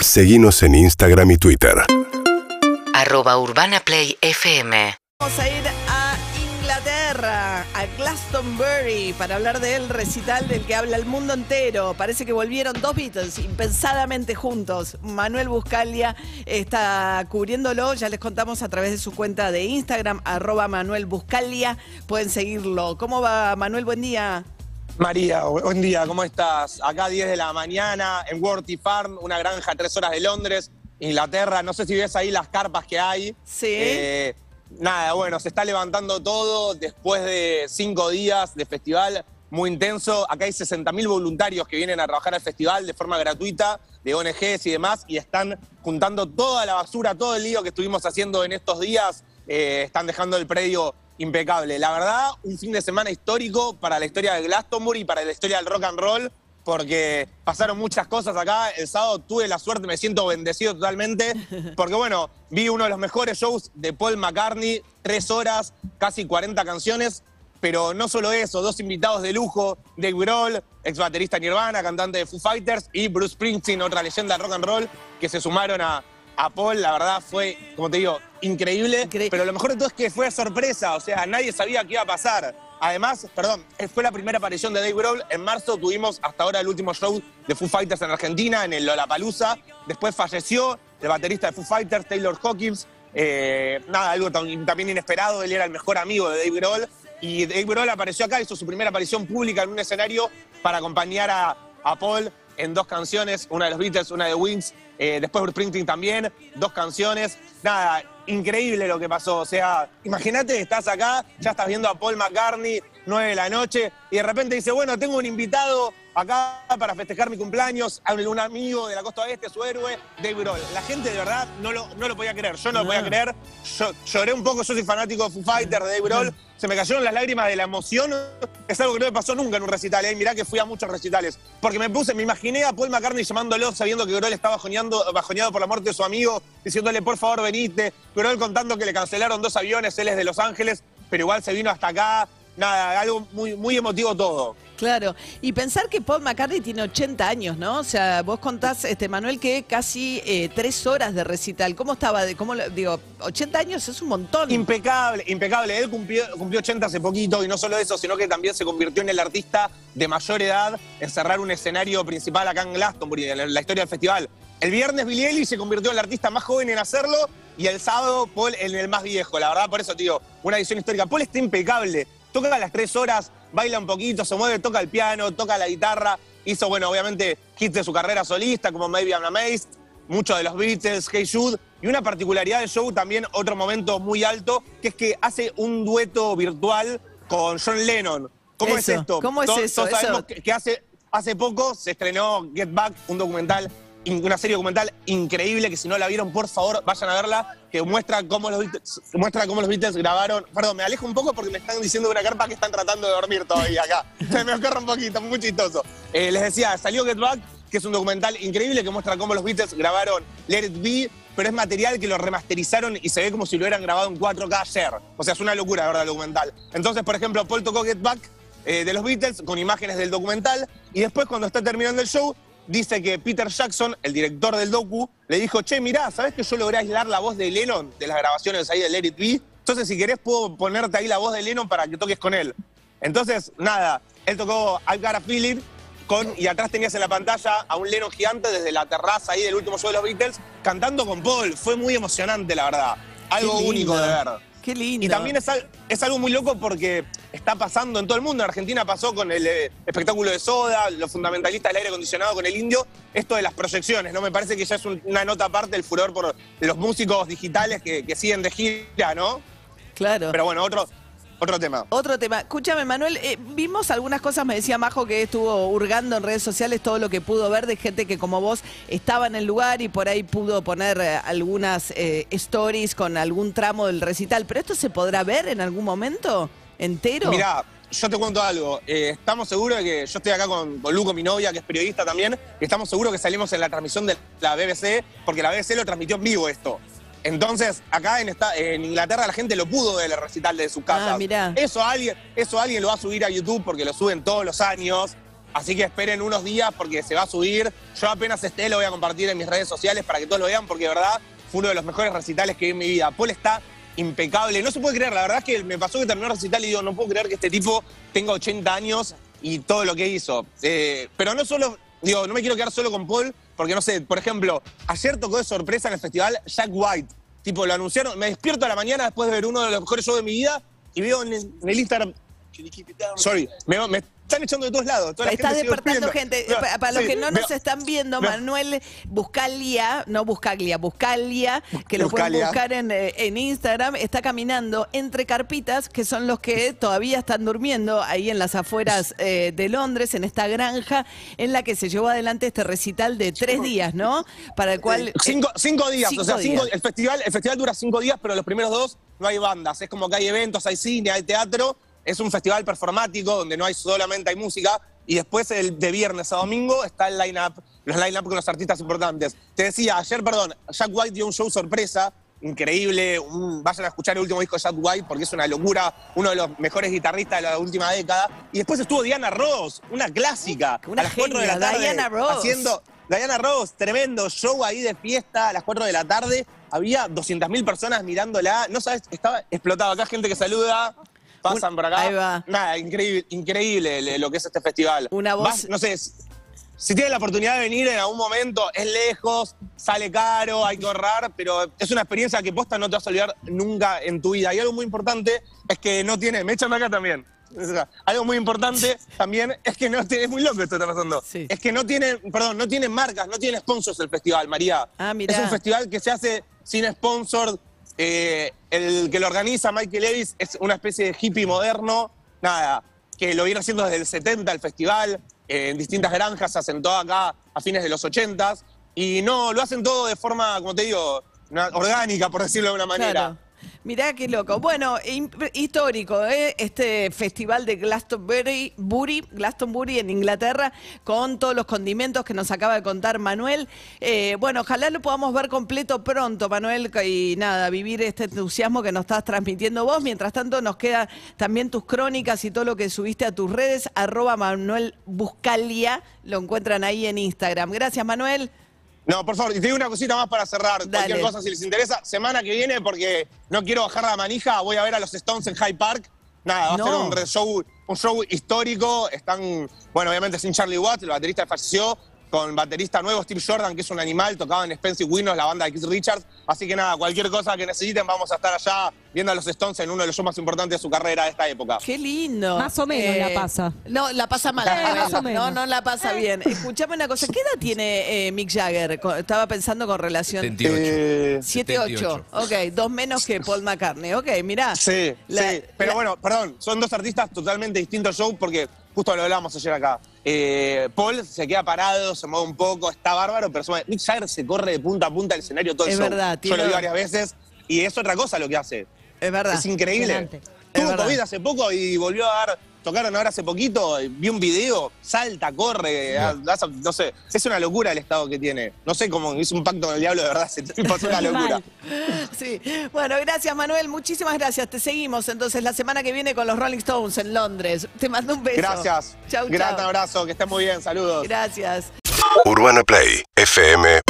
Seguimos en Instagram y Twitter. arroba urbanaplayfm Vamos a ir a Inglaterra, a Glastonbury, para hablar del recital del que habla el mundo entero. Parece que volvieron dos Beatles impensadamente juntos. Manuel Buscalia está cubriéndolo, ya les contamos a través de su cuenta de Instagram, arroba Manuel Buscalia. Pueden seguirlo. ¿Cómo va Manuel? Buen día. María, buen día, ¿cómo estás? Acá 10 de la mañana en Worthy Farm, una granja a tres horas de Londres, Inglaterra. No sé si ves ahí las carpas que hay. Sí. Eh, nada, bueno, se está levantando todo después de cinco días de festival muy intenso. Acá hay 60.000 voluntarios que vienen a trabajar al festival de forma gratuita, de ONGs y demás, y están juntando toda la basura, todo el lío que estuvimos haciendo en estos días. Eh, están dejando el predio impecable. La verdad, un fin de semana histórico para la historia de Glastonbury y para la historia del rock and roll, porque pasaron muchas cosas acá. El sábado tuve la suerte, me siento bendecido totalmente, porque bueno, vi uno de los mejores shows de Paul McCartney, tres horas, casi 40 canciones. Pero no solo eso, dos invitados de lujo, Dave Grohl, ex baterista Nirvana, cantante de Foo Fighters, y Bruce Springsteen, otra leyenda del rock and roll, que se sumaron a, a Paul. La verdad fue, como te digo, increíble. Incre- pero lo mejor de todo es que fue sorpresa, o sea, nadie sabía qué iba a pasar. Además, perdón, fue la primera aparición de Dave Grohl. En marzo tuvimos hasta ahora el último show de Foo Fighters en Argentina, en el Lollapalooza. Después falleció el baterista de Foo Fighters, Taylor Hawkins. Eh, nada, algo tam- también inesperado. Él era el mejor amigo de Dave Grohl. Y Dave Grohl apareció acá, hizo su primera aparición pública en un escenario para acompañar a, a Paul en dos canciones, una de los Beatles, una de Wings. Eh, después Bruce Springsteen también, dos canciones. Nada, increíble lo que pasó. O sea, imagínate, estás acá, ya estás viendo a Paul McCartney, 9 de la noche, y de repente dice, bueno, tengo un invitado acá para festejar mi cumpleaños, a un amigo de la costa oeste, su héroe, Dave Grohl. La gente de verdad no lo, no lo podía creer, yo no lo podía creer. Yo lloré un poco, yo soy fanático de Foo Fighters, de Dave Grohl. Se me cayeron las lágrimas de la emoción. Es algo que no me pasó nunca en un recital. ¿eh? Mirá que fui a muchos recitales. Porque me puse, me imaginé a Paul McCartney llamándolo, sabiendo que Grohl estaba bajoneando, bajoneado por la muerte de su amigo, diciéndole, por favor, venite. Grohl contando que le cancelaron dos aviones, él es de Los Ángeles, pero igual se vino hasta acá. Nada, algo muy, muy emotivo todo. Claro, y pensar que Paul McCartney tiene 80 años, ¿no? O sea, vos contás, este Manuel, que casi eh, tres horas de recital. ¿Cómo estaba? De, cómo, digo, 80 años es un montón. Impecable, impecable. Él cumplió, cumplió 80 hace poquito y no solo eso, sino que también se convirtió en el artista de mayor edad en cerrar un escenario principal acá en Glastonbury, en la historia del festival. El viernes Billy Eilish se convirtió en el artista más joven en hacerlo y el sábado Paul en el más viejo. La verdad, por eso, tío, una edición histórica. Paul está impecable. Toca a las tres horas, baila un poquito, se mueve, toca el piano, toca la guitarra. Hizo, bueno, obviamente, hits de su carrera solista, como Maybe I'm Amazed, muchos de los Beatles, Hey Jude, y una particularidad del show también, otro momento muy alto, que es que hace un dueto virtual con John Lennon. ¿Cómo Eso, es esto? ¿cómo es eso? todos sabemos Eso- que, hace, hace poco se estrenó Get Back, un documental, una serie documental increíble, que si no la vieron, por favor, vayan a verla, que muestra cómo los Beatles, muestra cómo los Beatles grabaron. Perdón, me alejo un poco porque me están diciendo de una carpa que están tratando de dormir todavía acá. Se me ocurre un poquito, muy chistoso. Eh, les decía, salió Get Back, que es un documental increíble que muestra cómo los Beatles grabaron Let It Be, pero es material que lo remasterizaron y se ve como si lo hubieran grabado en 4K ayer. O sea, es una locura, de verdad, el documental. Entonces, por ejemplo, Paul tocó Get Back eh, de los Beatles con imágenes del documental y después cuando está terminando el show dice que Peter Jackson, el director del docu, le dijo, che, mirá, ¿sabés que yo logré aislar la voz de Lennon de las grabaciones ahí de Let It Be? Entonces, si querés, puedo ponerte ahí la voz de Lennon para que toques con él. Entonces, nada, él tocó I've Got a Feeling con, y atrás tenías en la pantalla a un Lennon gigante desde la terraza ahí del último show de los Beatles cantando con Paul. Fue muy emocionante, la verdad. Algo único de ver. Qué lindo. Y también es, al- es algo muy loco porque está pasando en todo el mundo. En Argentina pasó con el eh, espectáculo de Soda, los fundamentalistas del aire acondicionado con el indio. Esto de las proyecciones, ¿no? Me parece que ya es un- una nota aparte del furor por los músicos digitales que, que siguen de gira, ¿no? Claro. Pero bueno, otro, otro tema. Otro tema. Escúchame, Manuel, eh, vimos algunas cosas, me decía Majo que estuvo hurgando en redes sociales todo lo que pudo ver de gente que como vos estaba en el lugar y por ahí pudo poner eh, algunas eh, stories con algún tramo del recital. ¿Pero esto se podrá ver en algún momento entero? Mirá, yo te cuento algo. Estamos seguros de que yo estoy acá con, con Luco, mi novia, que es periodista también, y estamos seguros que salimos en la transmisión de la BBC, porque la BBC lo transmitió en vivo esto. Entonces, acá en, esta- en Inglaterra la gente lo pudo ver el recital de su casa. Ah, mirá. Eso alguien, eso alguien lo va a subir a YouTube porque lo suben todos los años. Así que esperen unos días porque se va a subir. Yo apenas esté lo voy a compartir en mis redes sociales para que todos lo vean porque de verdad fue uno de los mejores recitales que vi en mi vida. Paul está impecable. No se puede creer, la verdad es que me pasó que terminó el recital y digo, no puedo creer que este tipo tenga 80 años y todo lo que hizo. Eh, pero no solo, digo, no me quiero quedar solo con Paul, porque no sé, por ejemplo, ayer tocó de sorpresa en el festival Jack White. Tipo, lo anunciaron, me despierto a la mañana después de ver uno de los mejores shows de mi vida y veo en el, en el Instagram. Sorry, me, me están echando de todos lados. Toda la Está gente despertando gente. Para los sí, que no nos están viendo, Manuel Buscalia, no Buscaglia, Buscalia, que lo pueden Buscalia. buscar en, eh, en Instagram, está caminando entre carpitas, que son los que todavía están durmiendo ahí en las afueras eh, de Londres, en esta granja, en la que se llevó adelante este recital de tres días, ¿no? Para el cual... eh, Cinco, cinco días, cinco o sea, cinco- días. el, festival, el festival dura cinco días, pero los primeros dos no hay bandas. Es como que hay eventos, hay cine, hay teatro. Es un festival performático donde no hay solamente hay música. Y después el de viernes a domingo está el line-up, los line-up con los artistas importantes. Te decía, ayer, perdón, Jack White dio un show sorpresa, increíble. un- vayan a escuchar el último disco de Jack White porque es una locura, uno de los mejores guitarristas de la última década. Y después estuvo Diana Ross, una clásica, Una a las 4 de la genia, tarde, Diana Ross. haciendo Diana Ross, tremendo show ahí de fiesta a las 4 de la tarde. Había 200.000 personas mirándola. No sabes, estaba explotado. Acá gente que saluda. Pasan Un- por acá. ahí va. Nada, increíble, increíble le- lo que es este festival. Una voz- Vas- no sé, si tienen la oportunidad de venir en algún momento, es lejos, sale caro, hay que ahorrar, pero es una experiencia que posta no te vas a olvidar nunca en tu vida. Y algo muy importante es que no tiene. Me echan acá también. O sea, algo muy importante también es que no tiene. Es muy loco esto que está pasando. Sí. Es que no tiene, perdón, no tiene marcas, no tiene sponsors el festival, María. Ah, mirá. Es un festival que se hace sin sponsor. Eh, el que lo organiza, Michael Levis, es una especie de hippie moderno. Nada, que lo viene haciendo desde el 70 el festival. eh, en distintas granjas, se asentó acá a fines de los 80 Y no, lo hacen todo de forma, como te digo, orgánica, por decirlo de una manera. Mirá qué loco. Bueno, histórico, ¿eh? este festival de Glastonbury, Bury, Glastonbury en Inglaterra, con todos los condimentos que nos acaba de contar Manuel. Eh, bueno, ojalá lo podamos ver completo pronto, Manuel, y nada, vivir este entusiasmo que nos estás transmitiendo vos. Mientras tanto, nos quedan también tus crónicas y todo lo que subiste a tus redes, arroba Manuel Buscalia, lo encuentran ahí en Instagram. Gracias, Manuel. No, por favor, y te digo una cosita más para cerrar. Dale. Cualquier cosa, si les interesa. Semana que viene, porque no quiero bajar la manija, voy a ver a los Stones en Hyde Park. Nada, va No. a ser un show, un show histórico. Están, bueno, obviamente sin Charlie Watts, el baterista falleció, con baterista nuevo, Steve Jordan, que es un animal, tocaba en Spencer Winos, la banda de Keith Richards. Así que nada, cualquier cosa que necesiten, vamos a estar allá viendo a los Stones en uno de los shows más importantes de su carrera de esta época. Qué lindo. Eh, Más o menos la pasa. No, la pasa mal. Eh, Manuel. más o menos. No, no la pasa bien. Escuchame una cosa. ¿Qué edad tiene eh, Mick Jagger? Estaba pensando con relación. 78. Eh, 7-8. Ok, dos menos que Paul McCartney. Ok, mirá. Sí, La- sí. Pero la- bueno, perdón, son dos artistas totalmente distintos show porque justo lo hablábamos ayer acá. Eh, Paul se queda parado, se mueve un poco, está bárbaro, pero se- Mick Jagger se corre de punta a punta del escenario todo el Es show. verdad, Yo tiene- lo vi varias veces y es otra cosa lo que hace. Es verdad. Es increíble. Tuvo verdad. COVID hace poco y volvió a dar. Tocaron ahora hace poquito, vi un video, salta, corre, hace- no sé, es una locura el estado que tiene. No sé cómo hizo un pacto con el diablo, de verdad, tipo es una locura. Sí. Bueno, gracias, Manuel. Muchísimas gracias. Te seguimos entonces la semana que viene con los Rolling Stones en Londres. Te mando un beso. Gracias. Chau, Gran chau. abrazo, que estés muy bien, saludos. Gracias. Urbana Play fm